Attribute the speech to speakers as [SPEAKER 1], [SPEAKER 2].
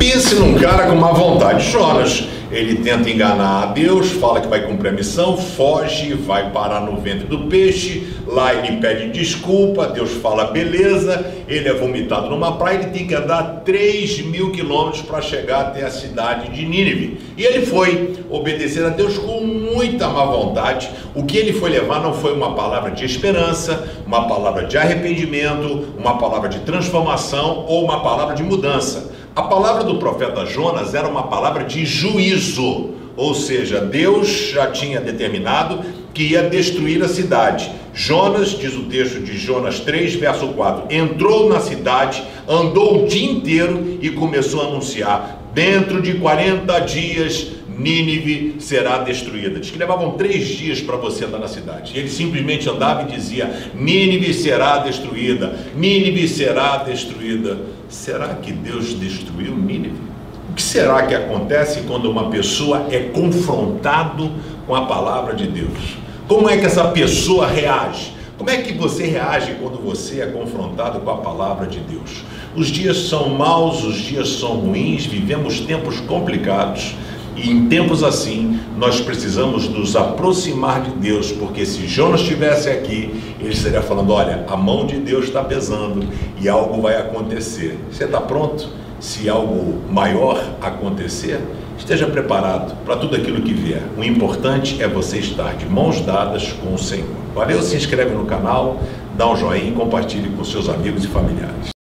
[SPEAKER 1] Pense num cara com má vontade. Jonas, ele tenta enganar a Deus, fala que vai cumprir a missão, foge, vai parar no ventre do peixe, lá ele pede desculpa, Deus fala beleza, ele é vomitado numa praia, ele tem que andar 3 mil quilômetros para chegar até a cidade de Nínive. E ele foi obedecer a Deus com muita má vontade. O que ele foi levar não foi uma palavra de esperança, uma palavra de arrependimento, uma palavra de transformação ou uma palavra de mudança. A palavra do profeta Jonas era uma palavra de juízo, ou seja, Deus já tinha determinado que ia destruir a cidade. Jonas, diz o texto de Jonas 3, verso 4, entrou na cidade, andou o dia inteiro e começou a anunciar: dentro de 40 dias Nínive será destruída. Diz que levavam três dias para você andar na cidade. Ele simplesmente andava e dizia: Nínive será destruída, Nínive será destruída. Será que Deus destruiu Nínive? O que será que acontece quando uma pessoa é confrontado com a palavra de Deus? Como é que essa pessoa reage? Como é que você reage quando você é confrontado com a palavra de Deus? Os dias são maus, os dias são ruins, vivemos tempos complicados. E em tempos assim, nós precisamos nos aproximar de Deus, porque se Jonas estivesse aqui, ele estaria falando: olha, a mão de Deus está pesando e algo vai acontecer. Você está pronto? Se algo maior acontecer, esteja preparado para tudo aquilo que vier. O importante é você estar de mãos dadas com o Senhor. Valeu, se inscreve no canal, dá um joinha e compartilhe com seus amigos e familiares.